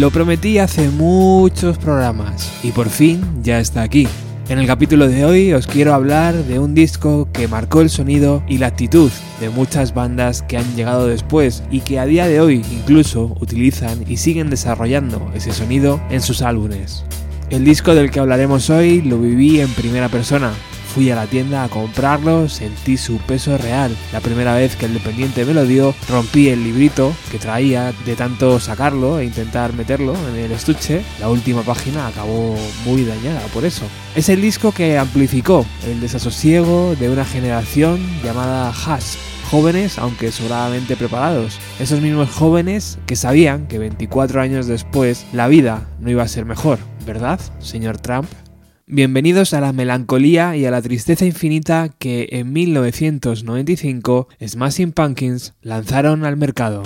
Lo prometí hace muchos programas y por fin ya está aquí. En el capítulo de hoy os quiero hablar de un disco que marcó el sonido y la actitud de muchas bandas que han llegado después y que a día de hoy incluso utilizan y siguen desarrollando ese sonido en sus álbumes. El disco del que hablaremos hoy lo viví en primera persona, Fui a la tienda a comprarlo, sentí su peso real. La primera vez que el dependiente me lo dio, rompí el librito que traía de tanto sacarlo e intentar meterlo en el estuche. La última página acabó muy dañada por eso. Es el disco que amplificó el desasosiego de una generación llamada Hash jóvenes aunque sobradamente preparados. Esos mismos jóvenes que sabían que 24 años después la vida no iba a ser mejor, ¿verdad, señor Trump? Bienvenidos a la melancolía y a la tristeza infinita que en 1995 Smashing Pumpkins lanzaron al mercado.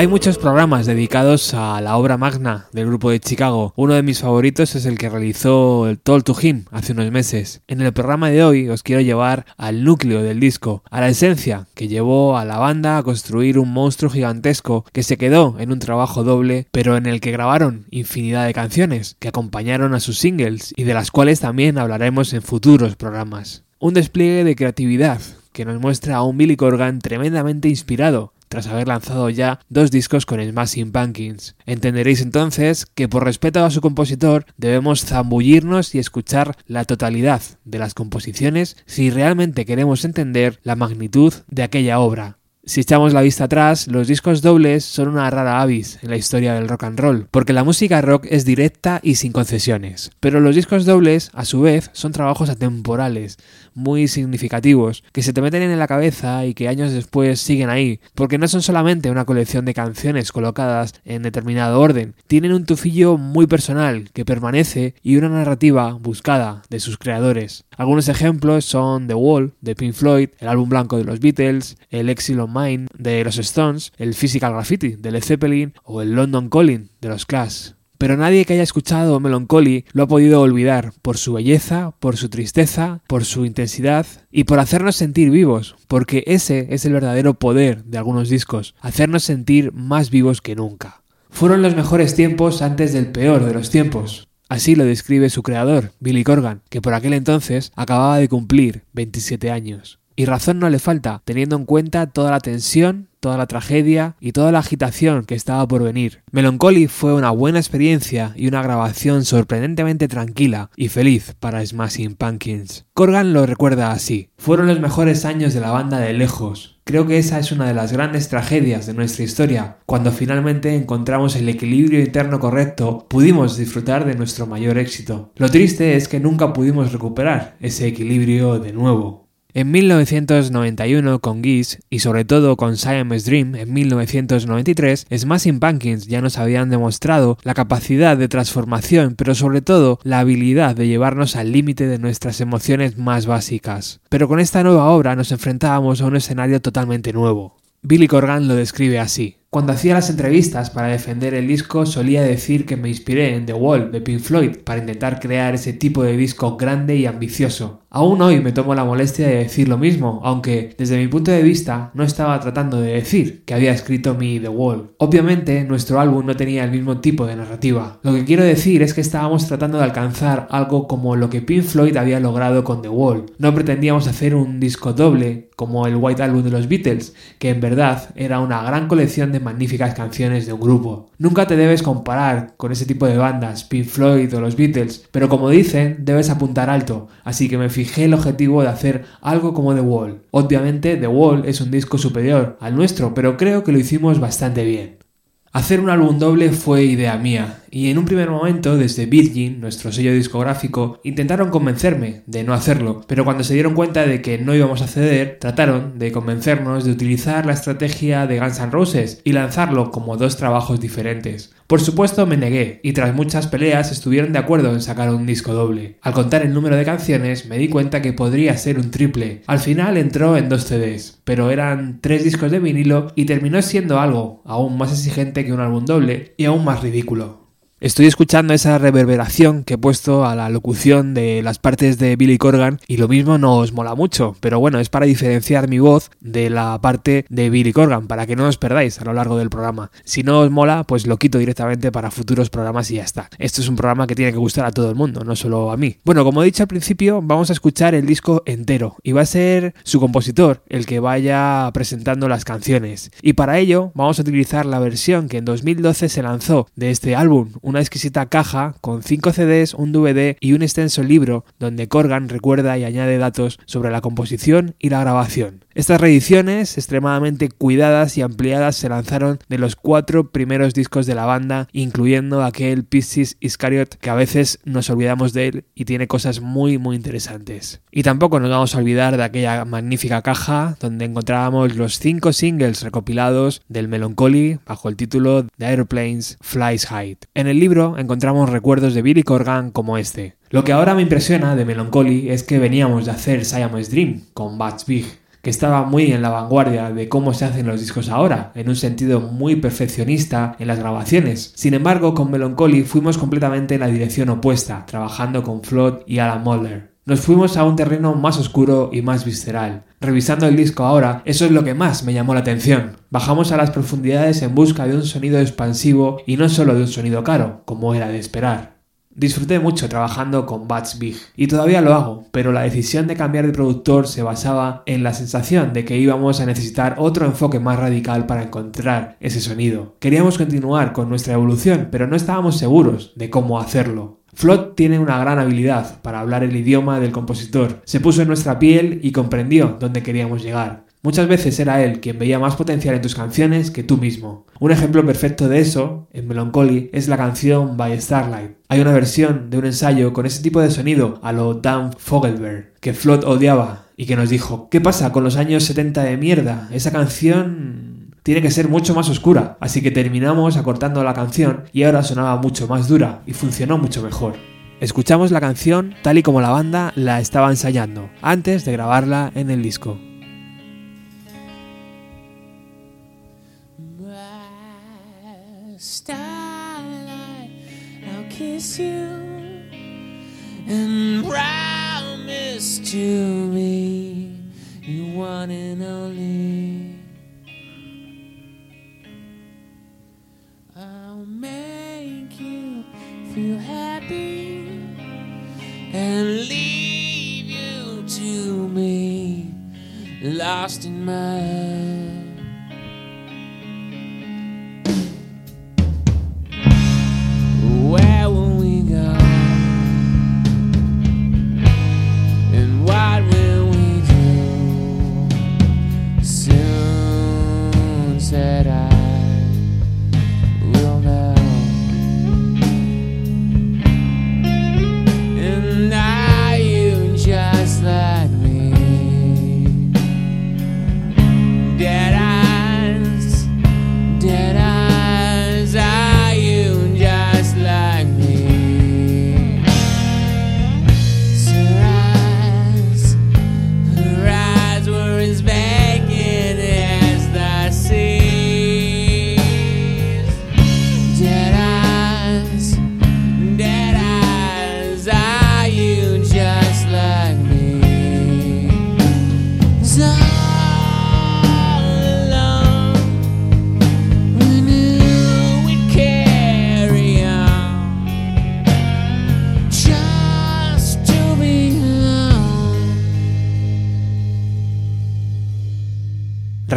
Hay muchos programas dedicados a la obra magna del grupo de Chicago. Uno de mis favoritos es el que realizó el Toll to Him hace unos meses. En el programa de hoy os quiero llevar al núcleo del disco, a la esencia que llevó a la banda a construir un monstruo gigantesco que se quedó en un trabajo doble, pero en el que grabaron infinidad de canciones que acompañaron a sus singles y de las cuales también hablaremos en futuros programas. Un despliegue de creatividad que nos muestra a un Billy Corgan tremendamente inspirado tras haber lanzado ya dos discos con Smashing Pumpkins. Entenderéis entonces que por respeto a su compositor debemos zambullirnos y escuchar la totalidad de las composiciones si realmente queremos entender la magnitud de aquella obra. Si echamos la vista atrás, los discos dobles son una rara avis en la historia del rock and roll, porque la música rock es directa y sin concesiones. Pero los discos dobles, a su vez, son trabajos atemporales, muy significativos, que se te meten en la cabeza y que años después siguen ahí, porque no son solamente una colección de canciones colocadas en determinado orden, tienen un tufillo muy personal que permanece y una narrativa buscada de sus creadores. Algunos ejemplos son The Wall de Pink Floyd, el álbum blanco de los Beatles, el Exile on Mine de los Stones, el Physical Graffiti de Led Zeppelin o el London Calling de los Clash pero nadie que haya escuchado Melancholy lo ha podido olvidar por su belleza, por su tristeza, por su intensidad y por hacernos sentir vivos, porque ese es el verdadero poder de algunos discos, hacernos sentir más vivos que nunca. Fueron los mejores tiempos antes del peor de los tiempos. Así lo describe su creador, Billy Corgan, que por aquel entonces acababa de cumplir 27 años. Y razón no le falta, teniendo en cuenta toda la tensión, toda la tragedia y toda la agitación que estaba por venir. Melancholy fue una buena experiencia y una grabación sorprendentemente tranquila y feliz para Smashing Pumpkins. Corgan lo recuerda así. Fueron los mejores años de la banda de lejos. Creo que esa es una de las grandes tragedias de nuestra historia. Cuando finalmente encontramos el equilibrio interno correcto, pudimos disfrutar de nuestro mayor éxito. Lo triste es que nunca pudimos recuperar ese equilibrio de nuevo. En 1991 con Geese y sobre todo con Siamese Dream en 1993, Smashing Pumpkins ya nos habían demostrado la capacidad de transformación, pero sobre todo la habilidad de llevarnos al límite de nuestras emociones más básicas. Pero con esta nueva obra nos enfrentábamos a un escenario totalmente nuevo. Billy Corgan lo describe así. Cuando hacía las entrevistas para defender el disco solía decir que me inspiré en The Wall de Pink Floyd para intentar crear ese tipo de disco grande y ambicioso. Aún hoy me tomo la molestia de decir lo mismo, aunque desde mi punto de vista no estaba tratando de decir que había escrito mi The Wall. Obviamente nuestro álbum no tenía el mismo tipo de narrativa. Lo que quiero decir es que estábamos tratando de alcanzar algo como lo que Pink Floyd había logrado con The Wall. No pretendíamos hacer un disco doble como el White Album de los Beatles, que en verdad era una gran colección de magníficas canciones de un grupo. Nunca te debes comparar con ese tipo de bandas, Pink Floyd o los Beatles, pero como dicen, debes apuntar alto, así que me el objetivo de hacer algo como The Wall. Obviamente The Wall es un disco superior al nuestro, pero creo que lo hicimos bastante bien. Hacer un álbum doble fue idea mía, y en un primer momento desde Virgin, nuestro sello discográfico, intentaron convencerme de no hacerlo, pero cuando se dieron cuenta de que no íbamos a ceder, trataron de convencernos de utilizar la estrategia de Guns N' Roses y lanzarlo como dos trabajos diferentes. Por supuesto me negué, y tras muchas peleas estuvieron de acuerdo en sacar un disco doble. Al contar el número de canciones me di cuenta que podría ser un triple. Al final entró en dos CDs, pero eran tres discos de vinilo y terminó siendo algo aún más exigente que un álbum doble y aún más ridículo. Estoy escuchando esa reverberación que he puesto a la locución de las partes de Billy Corgan y lo mismo no os mola mucho, pero bueno, es para diferenciar mi voz de la parte de Billy Corgan, para que no os perdáis a lo largo del programa. Si no os mola, pues lo quito directamente para futuros programas y ya está. Esto es un programa que tiene que gustar a todo el mundo, no solo a mí. Bueno, como he dicho al principio, vamos a escuchar el disco entero y va a ser su compositor el que vaya presentando las canciones. Y para ello vamos a utilizar la versión que en 2012 se lanzó de este álbum, una exquisita caja con 5 CDs, un DVD y un extenso libro donde Corgan recuerda y añade datos sobre la composición y la grabación. Estas reediciones, extremadamente cuidadas y ampliadas, se lanzaron de los cuatro primeros discos de la banda, incluyendo aquel Pisces Iscariot que a veces nos olvidamos de él y tiene cosas muy muy interesantes. Y tampoco nos vamos a olvidar de aquella magnífica caja donde encontrábamos los cinco singles recopilados del Melancholy bajo el título The Airplanes Flies High. En el libro encontramos recuerdos de Billy Corgan como este. Lo que ahora me impresiona de Melancholy es que veníamos de hacer Siamese Dream con Bats que estaba muy en la vanguardia de cómo se hacen los discos ahora, en un sentido muy perfeccionista en las grabaciones. Sin embargo, con Melancholy fuimos completamente en la dirección opuesta, trabajando con Flood y Alan Mulder. Nos fuimos a un terreno más oscuro y más visceral. Revisando el disco ahora, eso es lo que más me llamó la atención. Bajamos a las profundidades en busca de un sonido expansivo y no solo de un sonido caro, como era de esperar. Disfruté mucho trabajando con Bats Big y todavía lo hago, pero la decisión de cambiar de productor se basaba en la sensación de que íbamos a necesitar otro enfoque más radical para encontrar ese sonido. Queríamos continuar con nuestra evolución, pero no estábamos seguros de cómo hacerlo. Flood tiene una gran habilidad para hablar el idioma del compositor. Se puso en nuestra piel y comprendió dónde queríamos llegar. Muchas veces era él quien veía más potencial en tus canciones que tú mismo. Un ejemplo perfecto de eso, en Melancholy, es la canción By Starlight. Hay una versión de un ensayo con ese tipo de sonido a lo Dan Fogelberg, que Flood odiaba y que nos dijo, ¿qué pasa con los años 70 de mierda? Esa canción tiene que ser mucho más oscura. Así que terminamos acortando la canción y ahora sonaba mucho más dura y funcionó mucho mejor. Escuchamos la canción tal y como la banda la estaba ensayando, antes de grabarla en el disco. Kiss you and promise to me you one and only. I'll make you feel happy and leave you to me, lost in my será.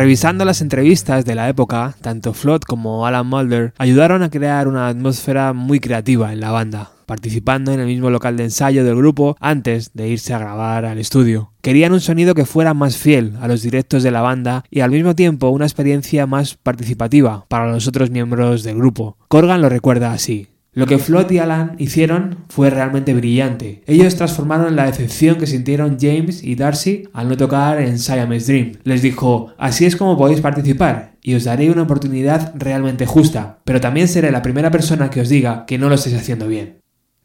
Revisando las entrevistas de la época, tanto Flood como Alan Mulder ayudaron a crear una atmósfera muy creativa en la banda, participando en el mismo local de ensayo del grupo antes de irse a grabar al estudio. Querían un sonido que fuera más fiel a los directos de la banda y al mismo tiempo una experiencia más participativa para los otros miembros del grupo. Corgan lo recuerda así. Lo que Flood y Alan hicieron fue realmente brillante. Ellos transformaron la decepción que sintieron James y Darcy al no tocar en Siamese Dream. Les dijo, así es como podéis participar y os daré una oportunidad realmente justa, pero también seré la primera persona que os diga que no lo estáis haciendo bien.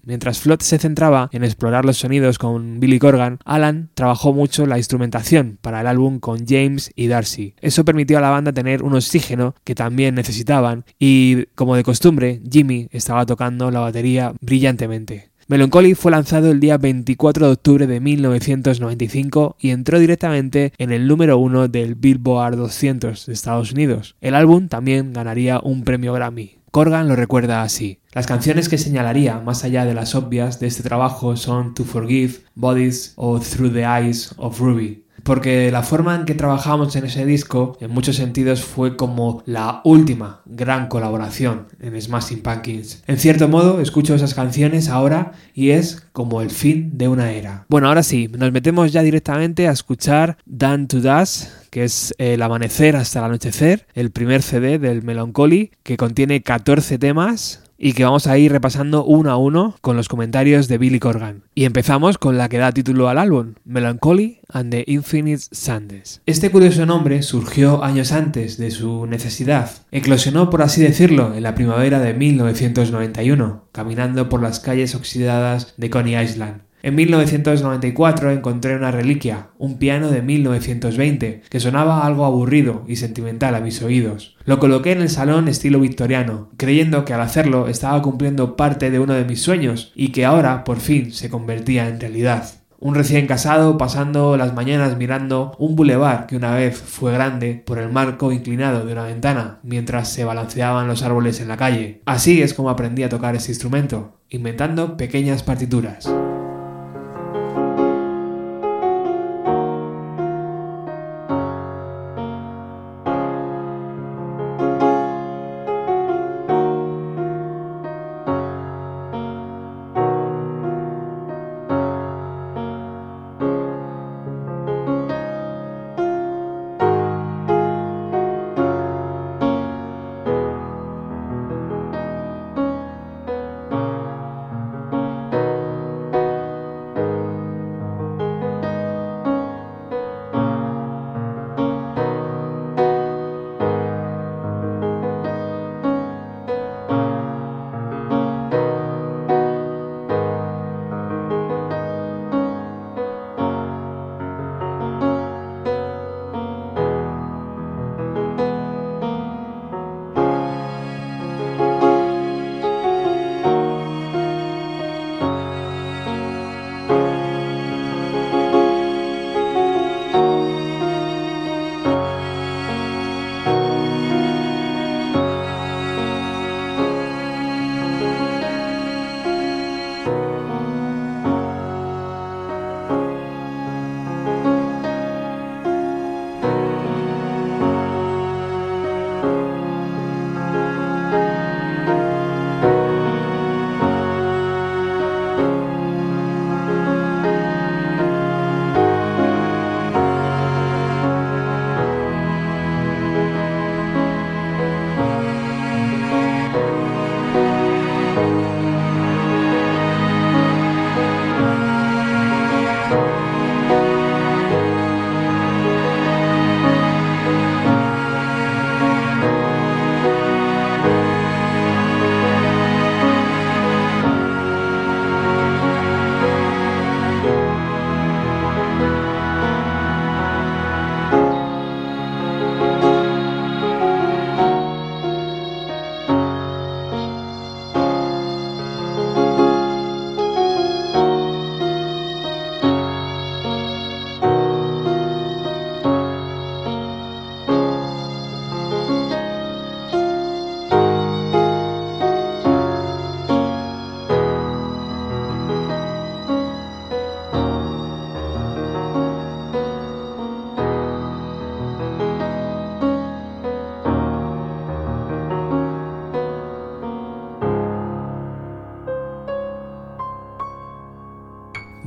Mientras Flood se centraba en explorar los sonidos con Billy Corgan, Alan trabajó mucho la instrumentación para el álbum con James y Darcy. Eso permitió a la banda tener un oxígeno que también necesitaban y, como de costumbre, Jimmy estaba tocando la batería brillantemente. Melancholy fue lanzado el día 24 de octubre de 1995 y entró directamente en el número uno del Billboard 200 de Estados Unidos. El álbum también ganaría un premio Grammy. Corgan lo recuerda así. Las canciones que señalaría, más allá de las obvias de este trabajo, son To Forgive, Bodies o Through the Eyes of Ruby. Porque la forma en que trabajamos en ese disco, en muchos sentidos, fue como la última gran colaboración en Smashing Pumpkins. En cierto modo, escucho esas canciones ahora y es como el fin de una era. Bueno, ahora sí, nos metemos ya directamente a escuchar Dan to Dust que es El amanecer hasta el anochecer, el primer CD del Melancholy, que contiene 14 temas y que vamos a ir repasando uno a uno con los comentarios de Billy Corgan. Y empezamos con la que da título al álbum, Melancholy and the Infinite Sands. Este curioso nombre surgió años antes de su necesidad. Eclosionó, por así decirlo, en la primavera de 1991, caminando por las calles oxidadas de Coney Island. En 1994 encontré una reliquia, un piano de 1920, que sonaba algo aburrido y sentimental a mis oídos. Lo coloqué en el salón estilo victoriano, creyendo que al hacerlo estaba cumpliendo parte de uno de mis sueños y que ahora por fin se convertía en realidad. Un recién casado pasando las mañanas mirando un bulevar que una vez fue grande por el marco inclinado de una ventana mientras se balanceaban los árboles en la calle. Así es como aprendí a tocar ese instrumento, inventando pequeñas partituras.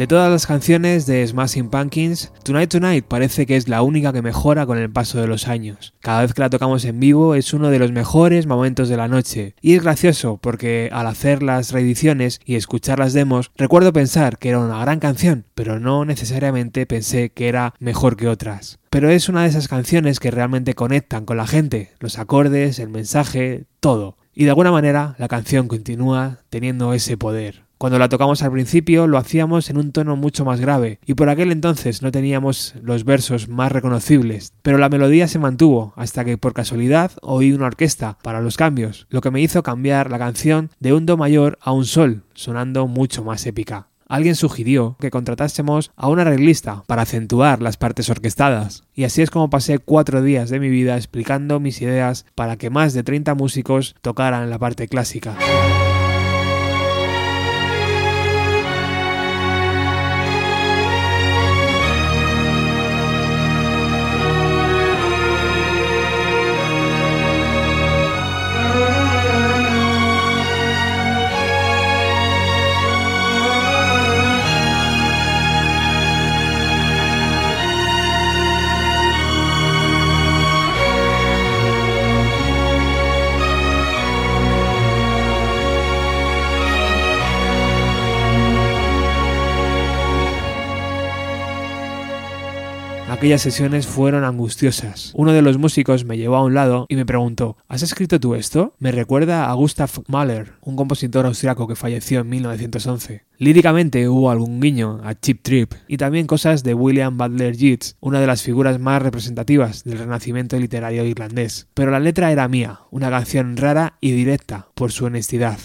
De todas las canciones de Smashing Pumpkins, Tonight Tonight parece que es la única que mejora con el paso de los años. Cada vez que la tocamos en vivo es uno de los mejores momentos de la noche. Y es gracioso porque al hacer las reediciones y escuchar las demos, recuerdo pensar que era una gran canción, pero no necesariamente pensé que era mejor que otras. Pero es una de esas canciones que realmente conectan con la gente, los acordes, el mensaje, todo. Y de alguna manera la canción continúa teniendo ese poder. Cuando la tocamos al principio lo hacíamos en un tono mucho más grave y por aquel entonces no teníamos los versos más reconocibles, pero la melodía se mantuvo hasta que por casualidad oí una orquesta para los cambios, lo que me hizo cambiar la canción de un do mayor a un sol, sonando mucho más épica alguien sugirió que contratásemos a un arreglista para acentuar las partes orquestadas. Y así es como pasé cuatro días de mi vida explicando mis ideas para que más de 30 músicos tocaran la parte clásica. Aquellas sesiones fueron angustiosas. Uno de los músicos me llevó a un lado y me preguntó, ¿has escrito tú esto? Me recuerda a Gustav Mahler, un compositor austriaco que falleció en 1911. Líricamente hubo algún guiño a Chip Trip y también cosas de William Butler Yeats, una de las figuras más representativas del renacimiento literario irlandés. Pero la letra era mía, una canción rara y directa por su honestidad.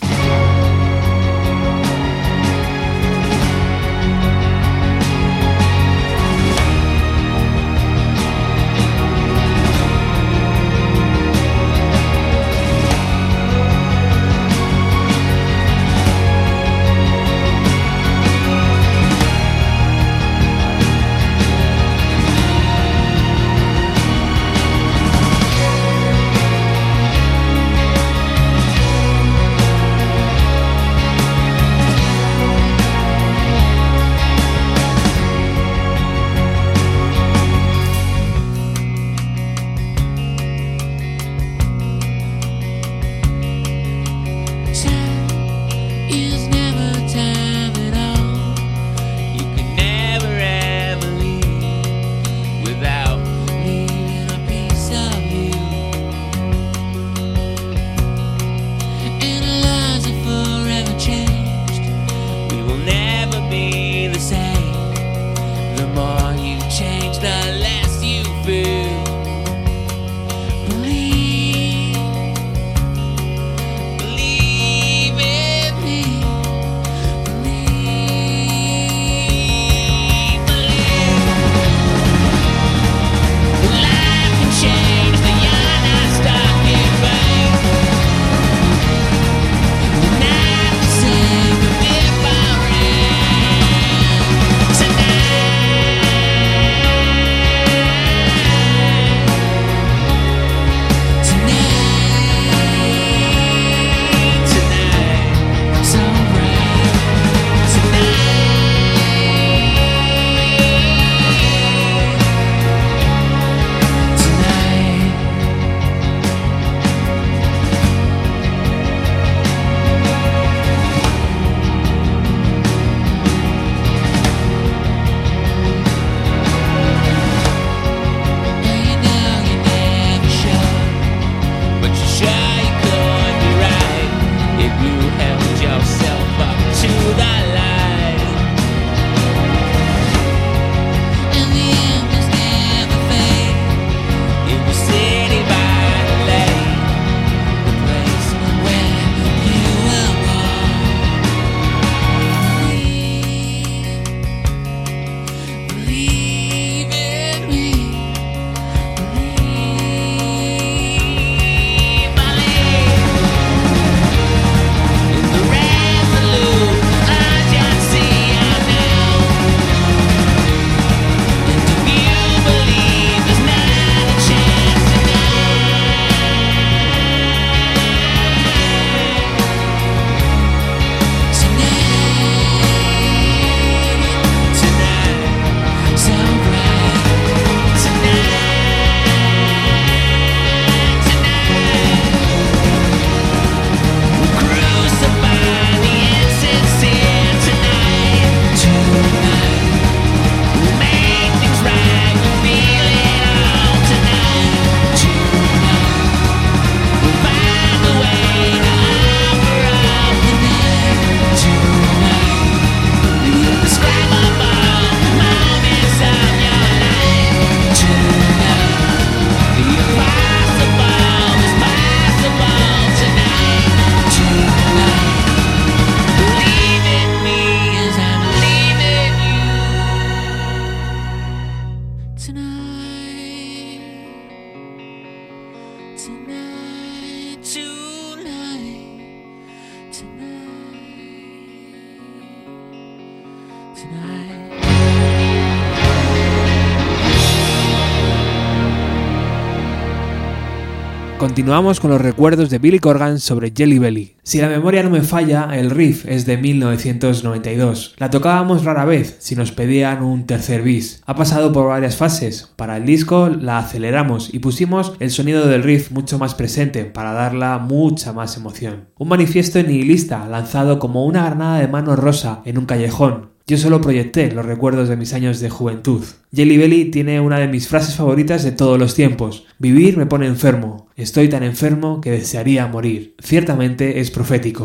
Continuamos con los recuerdos de Billy Corgan sobre Jelly Belly. Si la memoria no me falla, el riff es de 1992. La tocábamos rara vez si nos pedían un tercer bis. Ha pasado por varias fases. Para el disco la aceleramos y pusimos el sonido del riff mucho más presente para darla mucha más emoción. Un manifiesto nihilista lanzado como una granada de mano rosa en un callejón, yo solo proyecté los recuerdos de mis años de juventud. Jelly Belly tiene una de mis frases favoritas de todos los tiempos. Vivir me pone enfermo. Estoy tan enfermo que desearía morir. Ciertamente es profético.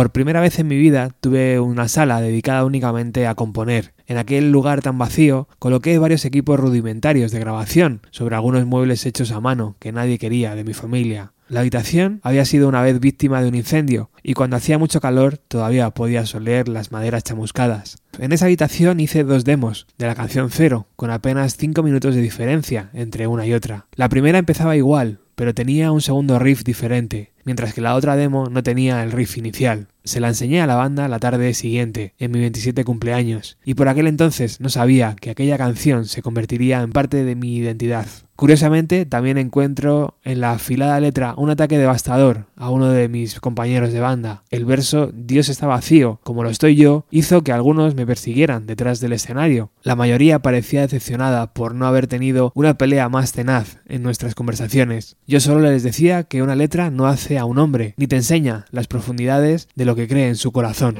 Por primera vez en mi vida tuve una sala dedicada únicamente a componer. En aquel lugar tan vacío coloqué varios equipos rudimentarios de grabación sobre algunos muebles hechos a mano que nadie quería de mi familia. La habitación había sido una vez víctima de un incendio y cuando hacía mucho calor todavía podía oler las maderas chamuscadas. En esa habitación hice dos demos de la canción Cero, con apenas 5 minutos de diferencia entre una y otra. La primera empezaba igual, pero tenía un segundo riff diferente, mientras que la otra demo no tenía el riff inicial. Se la enseñé a la banda la tarde siguiente, en mi 27 cumpleaños, y por aquel entonces no sabía que aquella canción se convertiría en parte de mi identidad. Curiosamente, también encuentro en la afilada letra un ataque devastador a uno de mis compañeros de banda. El verso Dios está vacío, como lo estoy yo, hizo que algunos me persiguieran detrás del escenario. La mayoría parecía decepcionada por no haber tenido una pelea más tenaz en nuestras conversaciones. Yo solo les decía que una letra no hace a un hombre, ni te enseña las profundidades de lo que cree en su corazón.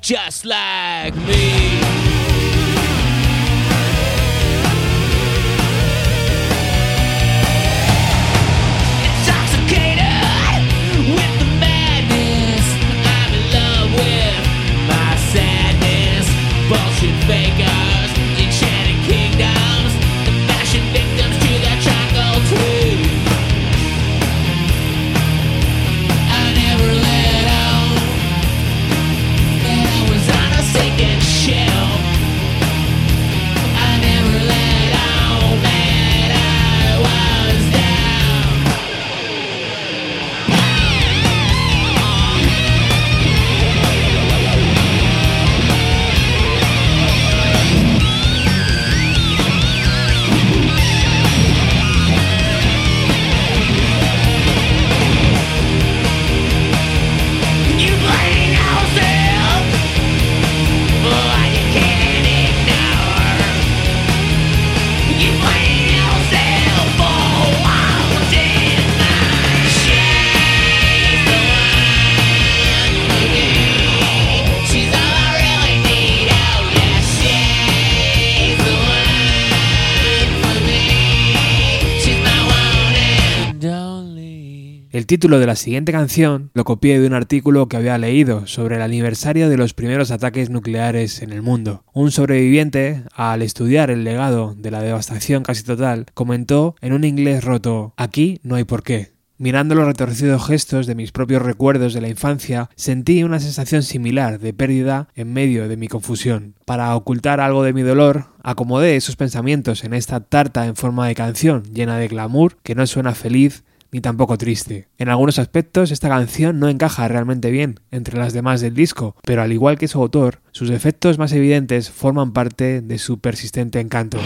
Just like me. Título de la siguiente canción lo copié de un artículo que había leído sobre el aniversario de los primeros ataques nucleares en el mundo. Un sobreviviente, al estudiar el legado de la devastación casi total, comentó en un inglés roto, aquí no hay por qué. Mirando los retorcidos gestos de mis propios recuerdos de la infancia, sentí una sensación similar de pérdida en medio de mi confusión. Para ocultar algo de mi dolor, acomodé esos pensamientos en esta tarta en forma de canción llena de glamour que no suena feliz ni tampoco triste. En algunos aspectos esta canción no encaja realmente bien entre las demás del disco, pero al igual que su autor, sus defectos más evidentes forman parte de su persistente encanto.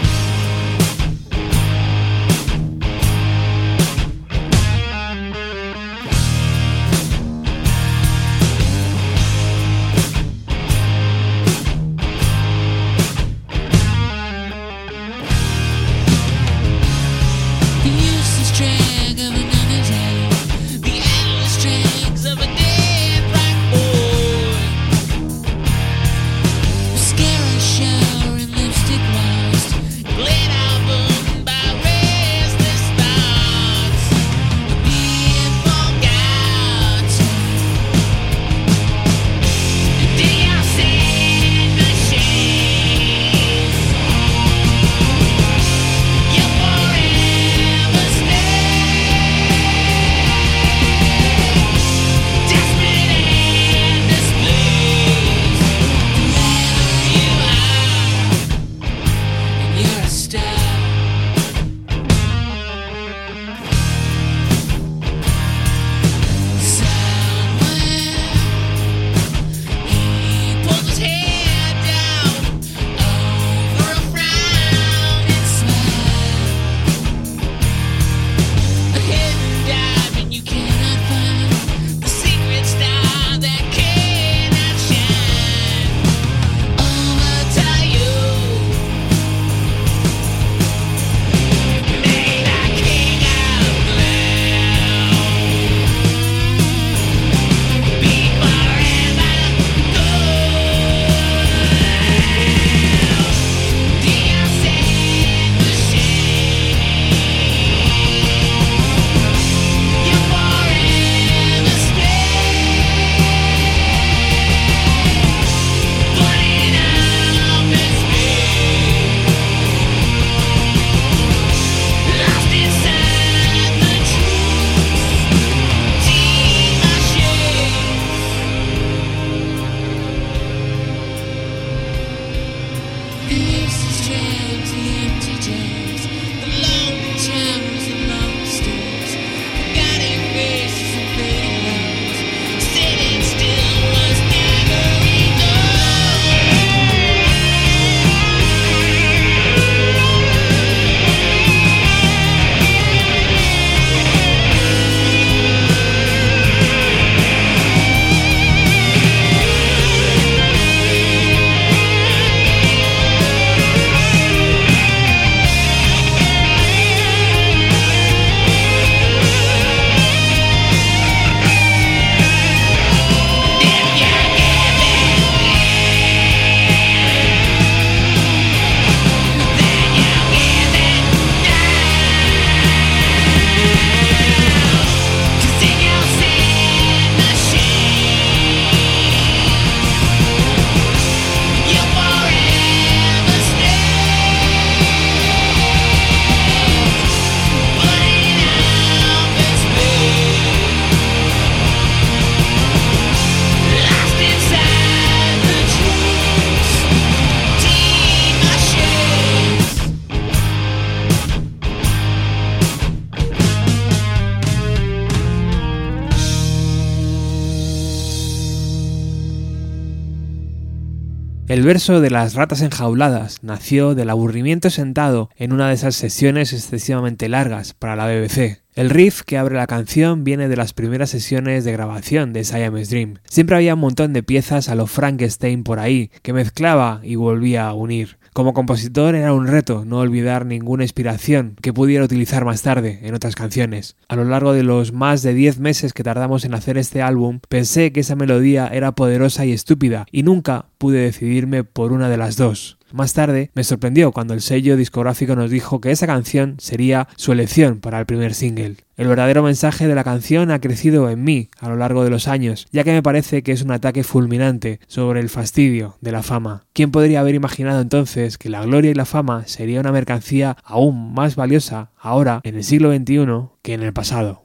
El verso de las ratas enjauladas nació del aburrimiento sentado en una de esas sesiones excesivamente largas para la BBC. El riff que abre la canción viene de las primeras sesiones de grabación de Siamese Dream. Siempre había un montón de piezas a lo Frankenstein por ahí, que mezclaba y volvía a unir. Como compositor era un reto no olvidar ninguna inspiración que pudiera utilizar más tarde en otras canciones. A lo largo de los más de 10 meses que tardamos en hacer este álbum, pensé que esa melodía era poderosa y estúpida y nunca pude decidirme por una de las dos. Más tarde me sorprendió cuando el sello discográfico nos dijo que esa canción sería su elección para el primer single. El verdadero mensaje de la canción ha crecido en mí a lo largo de los años, ya que me parece que es un ataque fulminante sobre el fastidio de la fama. ¿Quién podría haber imaginado entonces que la gloria y la fama sería una mercancía aún más valiosa ahora, en el siglo XXI, que en el pasado?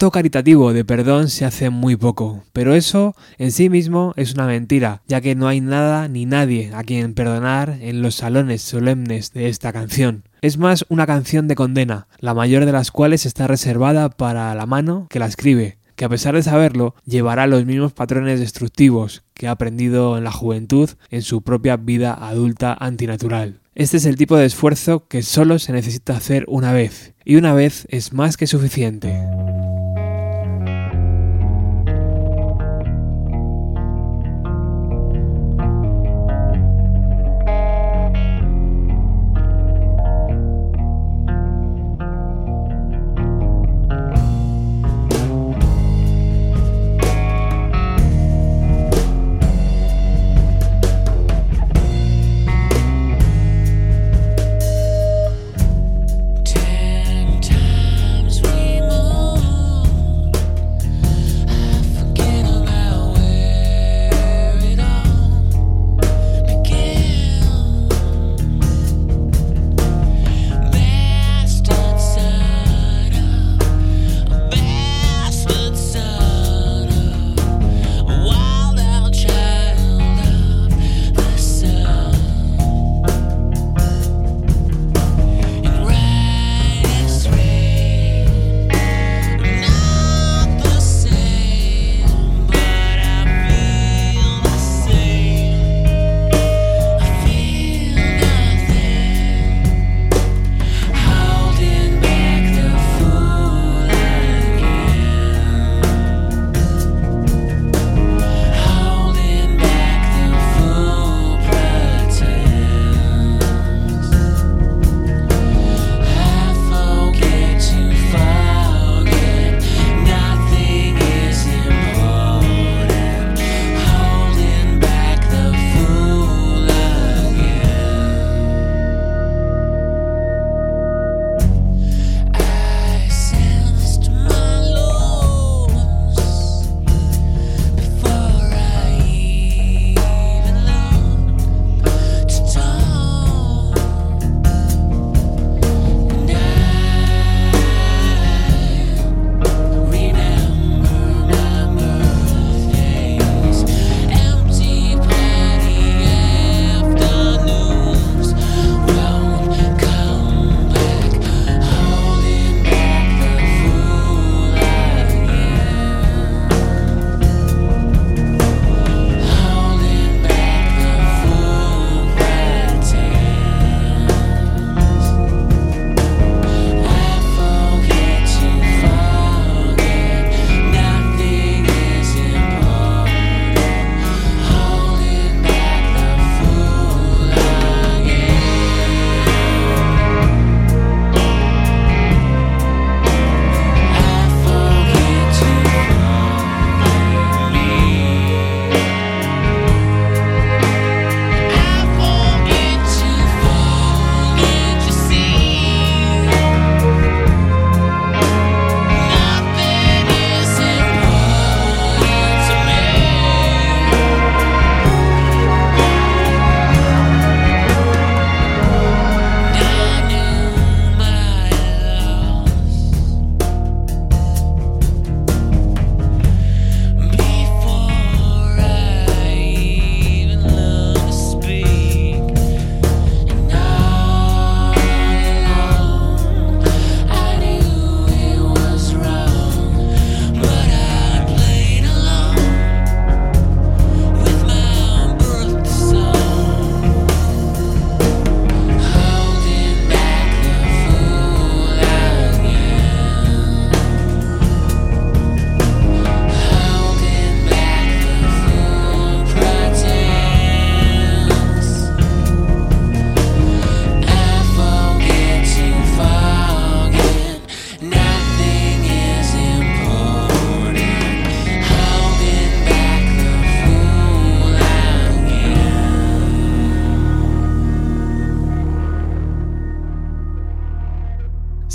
Acto caritativo de perdón se hace muy poco, pero eso en sí mismo es una mentira, ya que no hay nada ni nadie a quien perdonar en los salones solemnes de esta canción. Es más una canción de condena, la mayor de las cuales está reservada para la mano que la escribe, que a pesar de saberlo, llevará los mismos patrones destructivos que ha aprendido en la juventud en su propia vida adulta antinatural. Este es el tipo de esfuerzo que solo se necesita hacer una vez, y una vez es más que suficiente.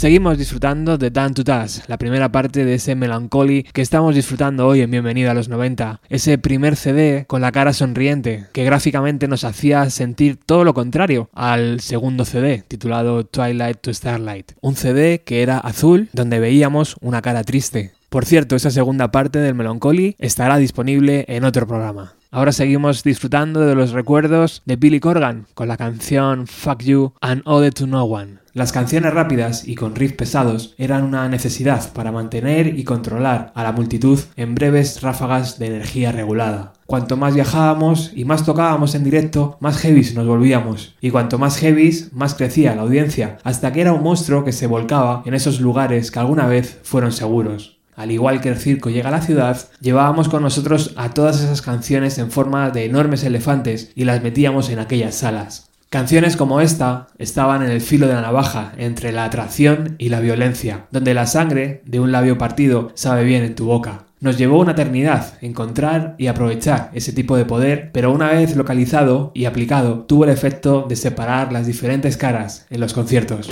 Seguimos disfrutando de Dan to la primera parte de ese Melancholy que estamos disfrutando hoy en Bienvenido a los 90. Ese primer CD con la cara sonriente, que gráficamente nos hacía sentir todo lo contrario al segundo CD, titulado Twilight to Starlight. Un CD que era azul, donde veíamos una cara triste. Por cierto, esa segunda parte del Melancholy estará disponible en otro programa. Ahora seguimos disfrutando de los recuerdos de Billy Corgan con la canción Fuck You and Ode to No One. Las canciones rápidas y con riffs pesados eran una necesidad para mantener y controlar a la multitud en breves ráfagas de energía regulada. Cuanto más viajábamos y más tocábamos en directo, más heavies nos volvíamos. Y cuanto más heavies, más crecía la audiencia, hasta que era un monstruo que se volcaba en esos lugares que alguna vez fueron seguros. Al igual que el circo llega a la ciudad, llevábamos con nosotros a todas esas canciones en forma de enormes elefantes y las metíamos en aquellas salas. Canciones como esta estaban en el filo de la navaja entre la atracción y la violencia, donde la sangre de un labio partido sabe bien en tu boca. Nos llevó una eternidad encontrar y aprovechar ese tipo de poder, pero una vez localizado y aplicado, tuvo el efecto de separar las diferentes caras en los conciertos.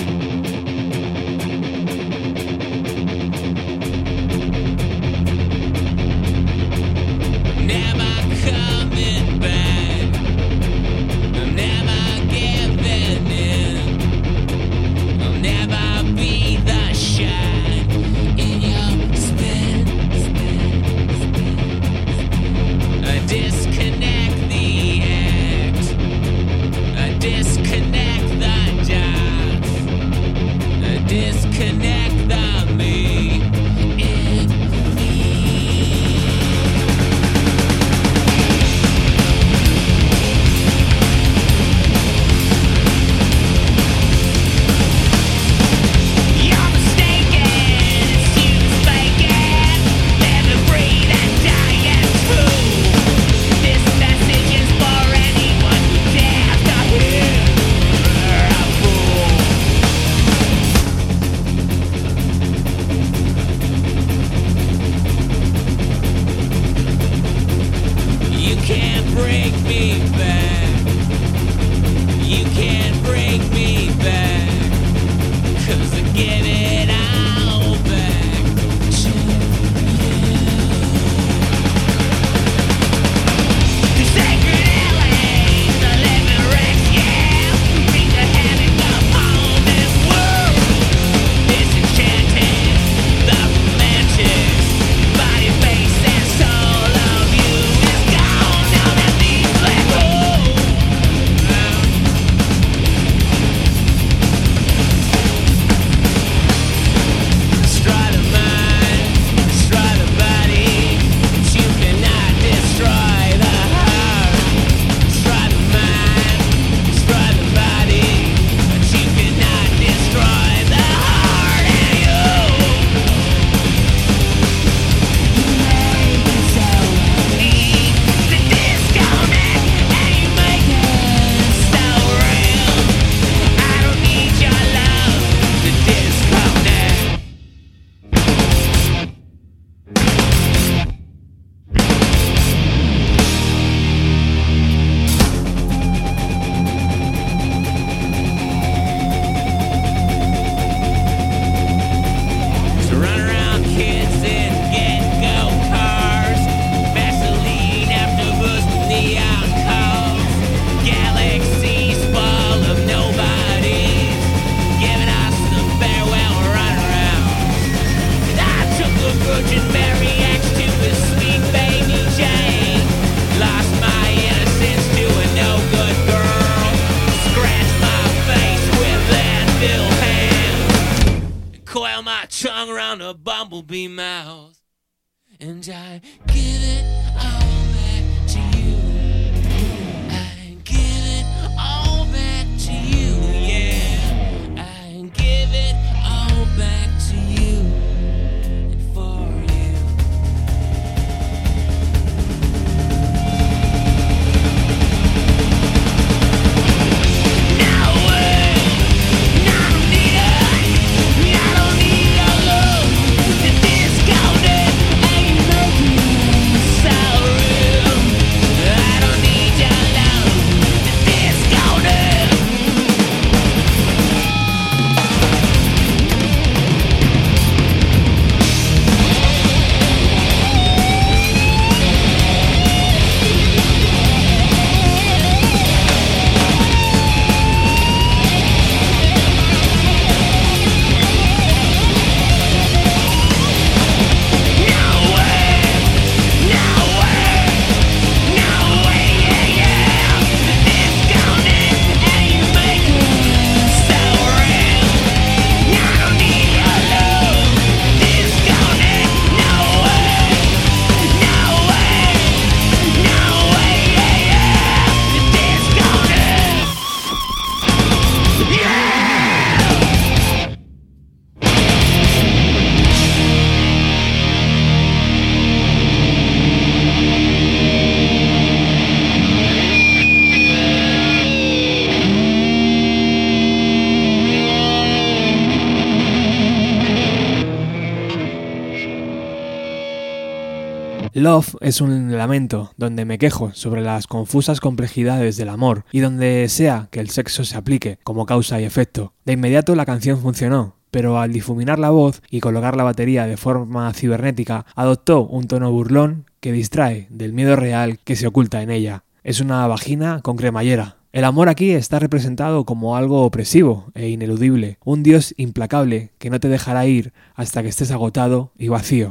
Es un lamento donde me quejo sobre las confusas complejidades del amor y donde sea que el sexo se aplique como causa y efecto. De inmediato la canción funcionó, pero al difuminar la voz y colocar la batería de forma cibernética, adoptó un tono burlón que distrae del miedo real que se oculta en ella. Es una vagina con cremallera. El amor aquí está representado como algo opresivo e ineludible, un dios implacable que no te dejará ir hasta que estés agotado y vacío.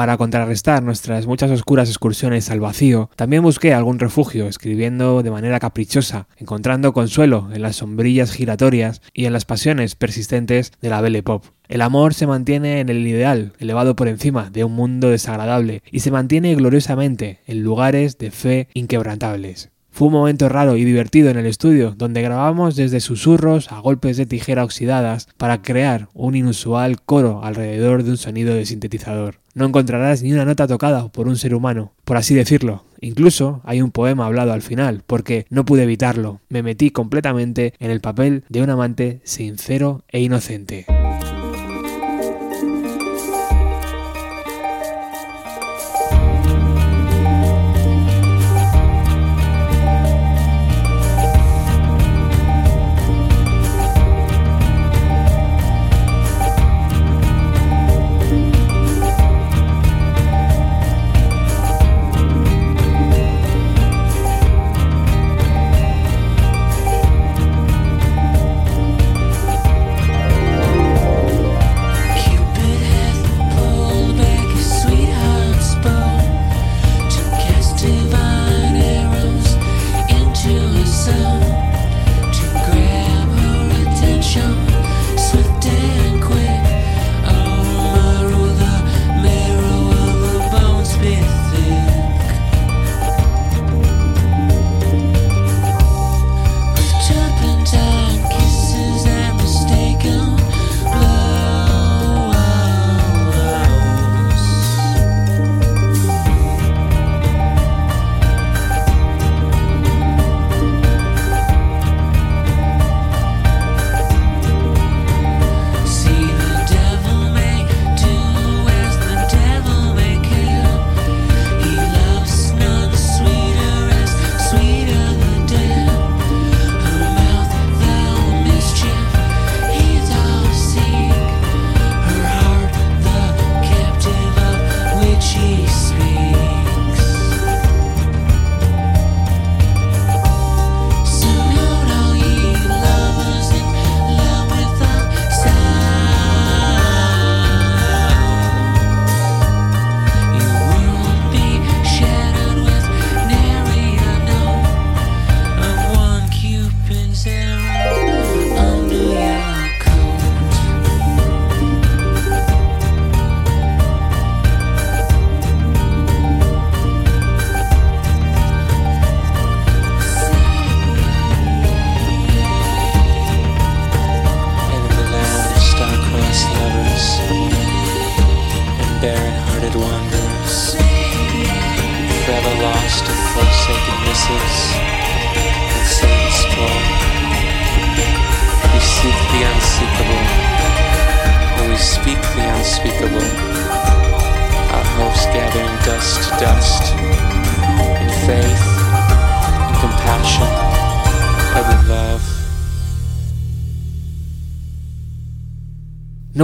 Para contrarrestar nuestras muchas oscuras excursiones al vacío, también busqué algún refugio escribiendo de manera caprichosa, encontrando consuelo en las sombrillas giratorias y en las pasiones persistentes de la Belle Pop. El amor se mantiene en el ideal, elevado por encima de un mundo desagradable, y se mantiene gloriosamente en lugares de fe inquebrantables. Fue un momento raro y divertido en el estudio, donde grabamos desde susurros a golpes de tijera oxidadas para crear un inusual coro alrededor de un sonido de sintetizador. No encontrarás ni una nota tocada por un ser humano, por así decirlo. Incluso hay un poema hablado al final, porque no pude evitarlo. Me metí completamente en el papel de un amante sincero e inocente.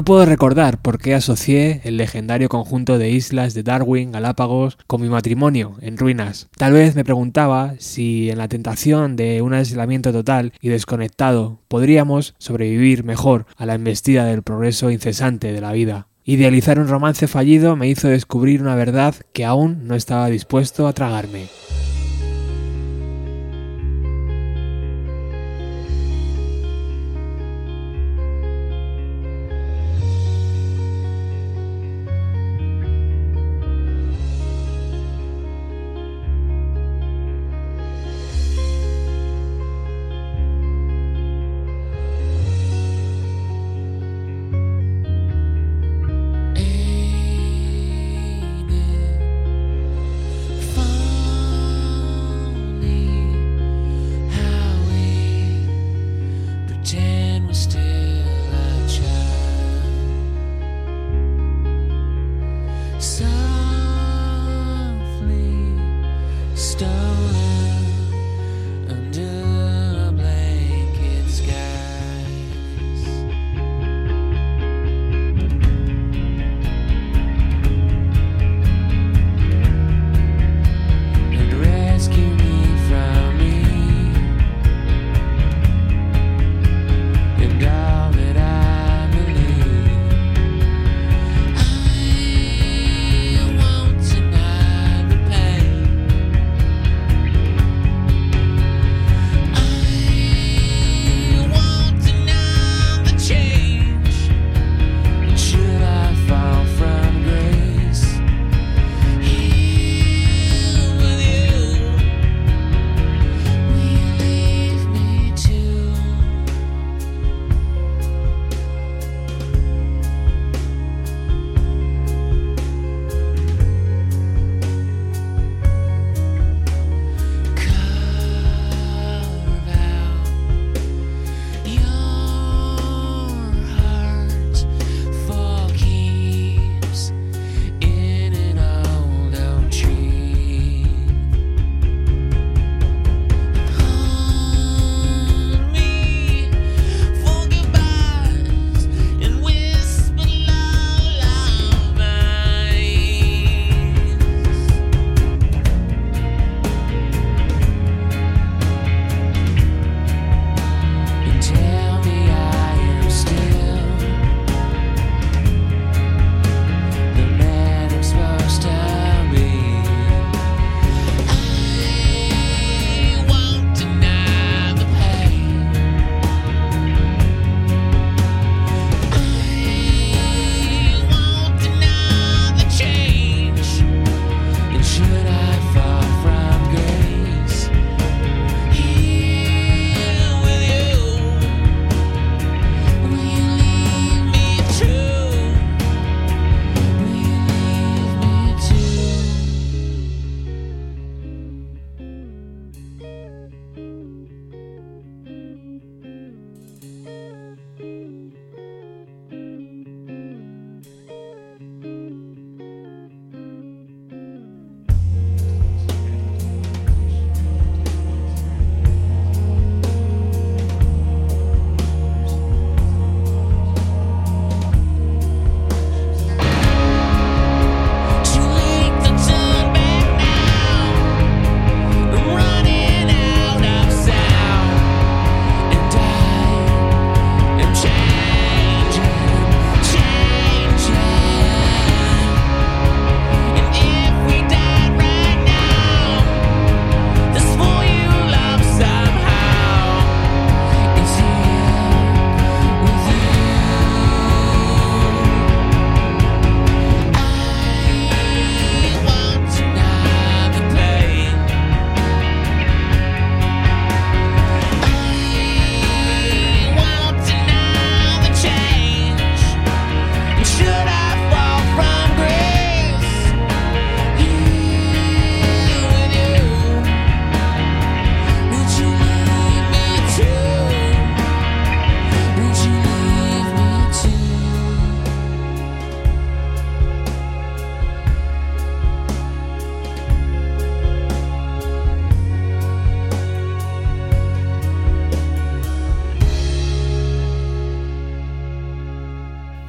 Puedo recordar por qué asocié el legendario conjunto de islas de Darwin, Galápagos, con mi matrimonio en ruinas. Tal vez me preguntaba si en la tentación de un aislamiento total y desconectado podríamos sobrevivir mejor a la embestida del progreso incesante de la vida. Idealizar un romance fallido me hizo descubrir una verdad que aún no estaba dispuesto a tragarme.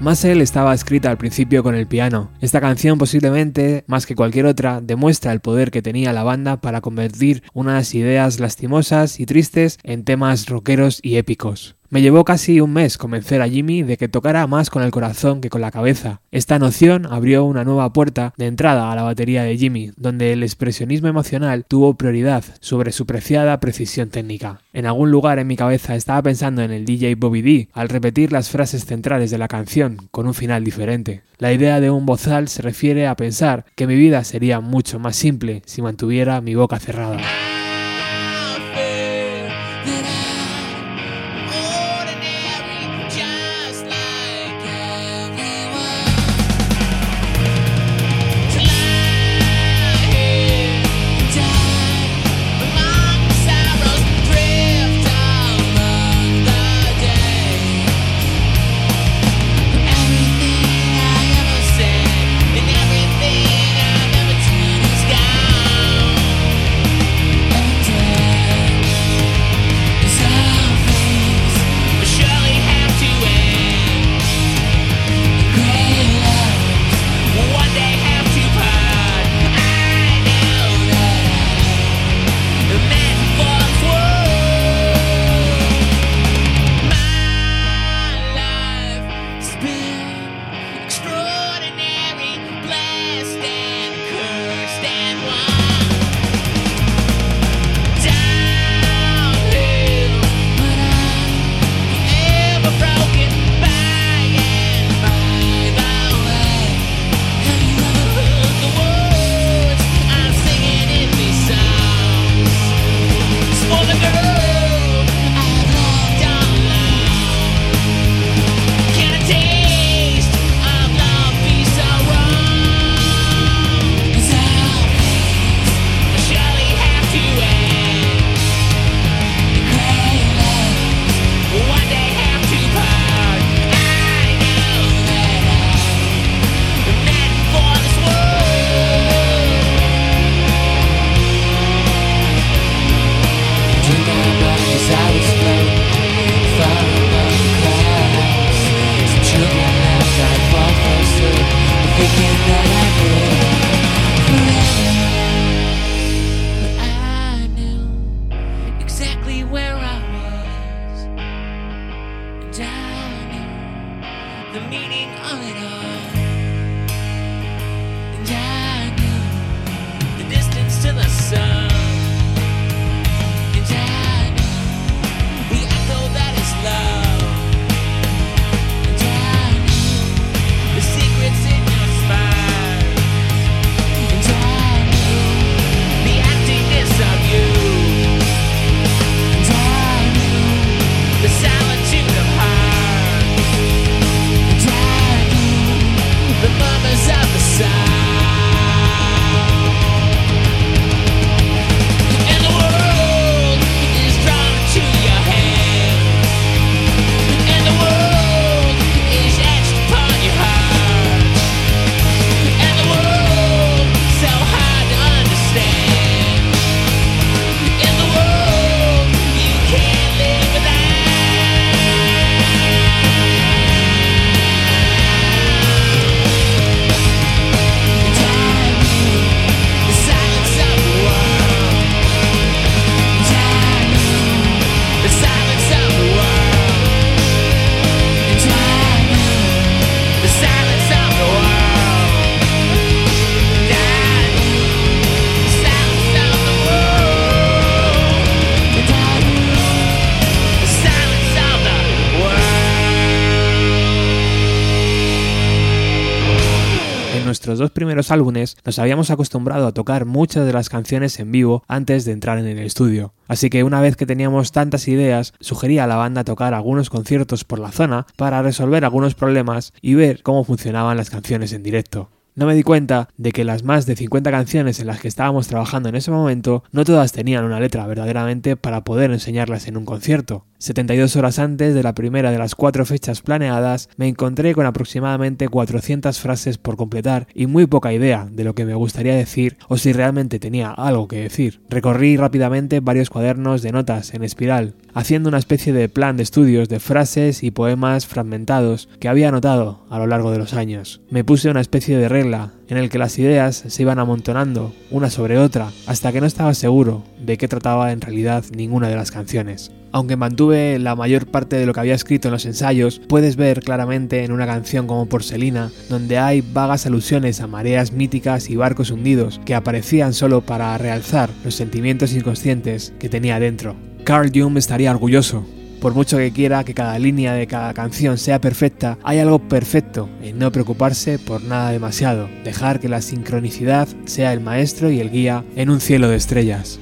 Muscle estaba escrita al principio con el piano. Esta canción posiblemente, más que cualquier otra, demuestra el poder que tenía la banda para convertir unas ideas lastimosas y tristes en temas rockeros y épicos. Me llevó casi un mes convencer a Jimmy de que tocara más con el corazón que con la cabeza. Esta noción abrió una nueva puerta de entrada a la batería de Jimmy, donde el expresionismo emocional tuvo prioridad sobre su preciada precisión técnica. En algún lugar en mi cabeza estaba pensando en el DJ Bobby D al repetir las frases centrales de la canción con un final diferente. La idea de un bozal se refiere a pensar que mi vida sería mucho más simple si mantuviera mi boca cerrada. Sun. Primeros álbumes nos habíamos acostumbrado a tocar muchas de las canciones en vivo antes de entrar en el estudio. Así que una vez que teníamos tantas ideas, sugería a la banda tocar algunos conciertos por la zona para resolver algunos problemas y ver cómo funcionaban las canciones en directo. No me di cuenta de que las más de 50 canciones en las que estábamos trabajando en ese momento no todas tenían una letra verdaderamente para poder enseñarlas en un concierto. 72 horas antes de la primera de las cuatro fechas planeadas, me encontré con aproximadamente 400 frases por completar y muy poca idea de lo que me gustaría decir o si realmente tenía algo que decir. Recorrí rápidamente varios cuadernos de notas en espiral, haciendo una especie de plan de estudios de frases y poemas fragmentados que había anotado a lo largo de los años. Me puse una especie de regla en el que las ideas se iban amontonando una sobre otra hasta que no estaba seguro de qué trataba en realidad ninguna de las canciones. Aunque mantuve la mayor parte de lo que había escrito en los ensayos, puedes ver claramente en una canción como Porcelina, donde hay vagas alusiones a mareas míticas y barcos hundidos que aparecían solo para realzar los sentimientos inconscientes que tenía dentro. Carl Jung estaría orgulloso, por mucho que quiera que cada línea de cada canción sea perfecta, hay algo perfecto en no preocuparse por nada demasiado, dejar que la sincronicidad sea el maestro y el guía en un cielo de estrellas.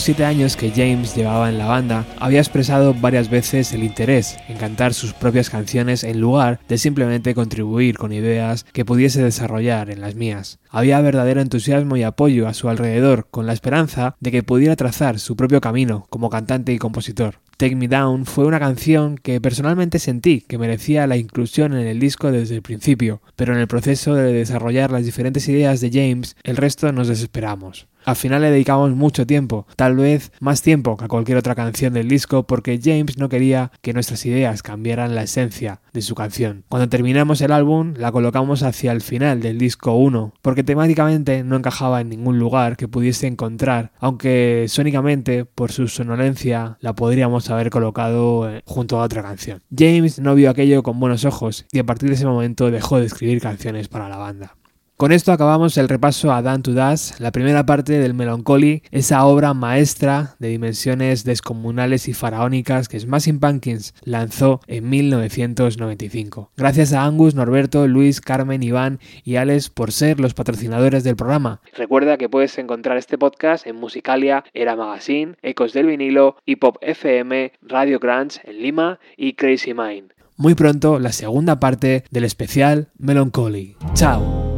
Los siete años que James llevaba en la banda, había expresado varias veces el interés en cantar sus propias canciones en lugar de simplemente contribuir con ideas que pudiese desarrollar en las mías. Había verdadero entusiasmo y apoyo a su alrededor, con la esperanza de que pudiera trazar su propio camino como cantante y compositor. Take Me Down fue una canción que personalmente sentí que merecía la inclusión en el disco desde el principio, pero en el proceso de desarrollar las diferentes ideas de James, el resto nos desesperamos. Al final le dedicamos mucho tiempo, tal vez más tiempo que a cualquier otra canción del disco, porque James no quería que nuestras ideas cambiaran la esencia de su canción. Cuando terminamos el álbum, la colocamos hacia el final del disco 1, porque temáticamente no encajaba en ningún lugar que pudiese encontrar, aunque sónicamente, por su sonolencia, la podríamos haber colocado eh, junto a otra canción. James no vio aquello con buenos ojos y a partir de ese momento dejó de escribir canciones para la banda. Con esto acabamos el repaso a Dan to Das, la primera parte del Melancholy, esa obra maestra de dimensiones descomunales y faraónicas que Smashing Pumpkins lanzó en 1995. Gracias a Angus, Norberto, Luis, Carmen, Iván y Alex por ser los patrocinadores del programa. Recuerda que puedes encontrar este podcast en Musicalia, Era Magazine, Ecos del Vinilo, Hip Hop FM, Radio Grants en Lima y Crazy Mind. Muy pronto la segunda parte del especial Melancholy. Chao.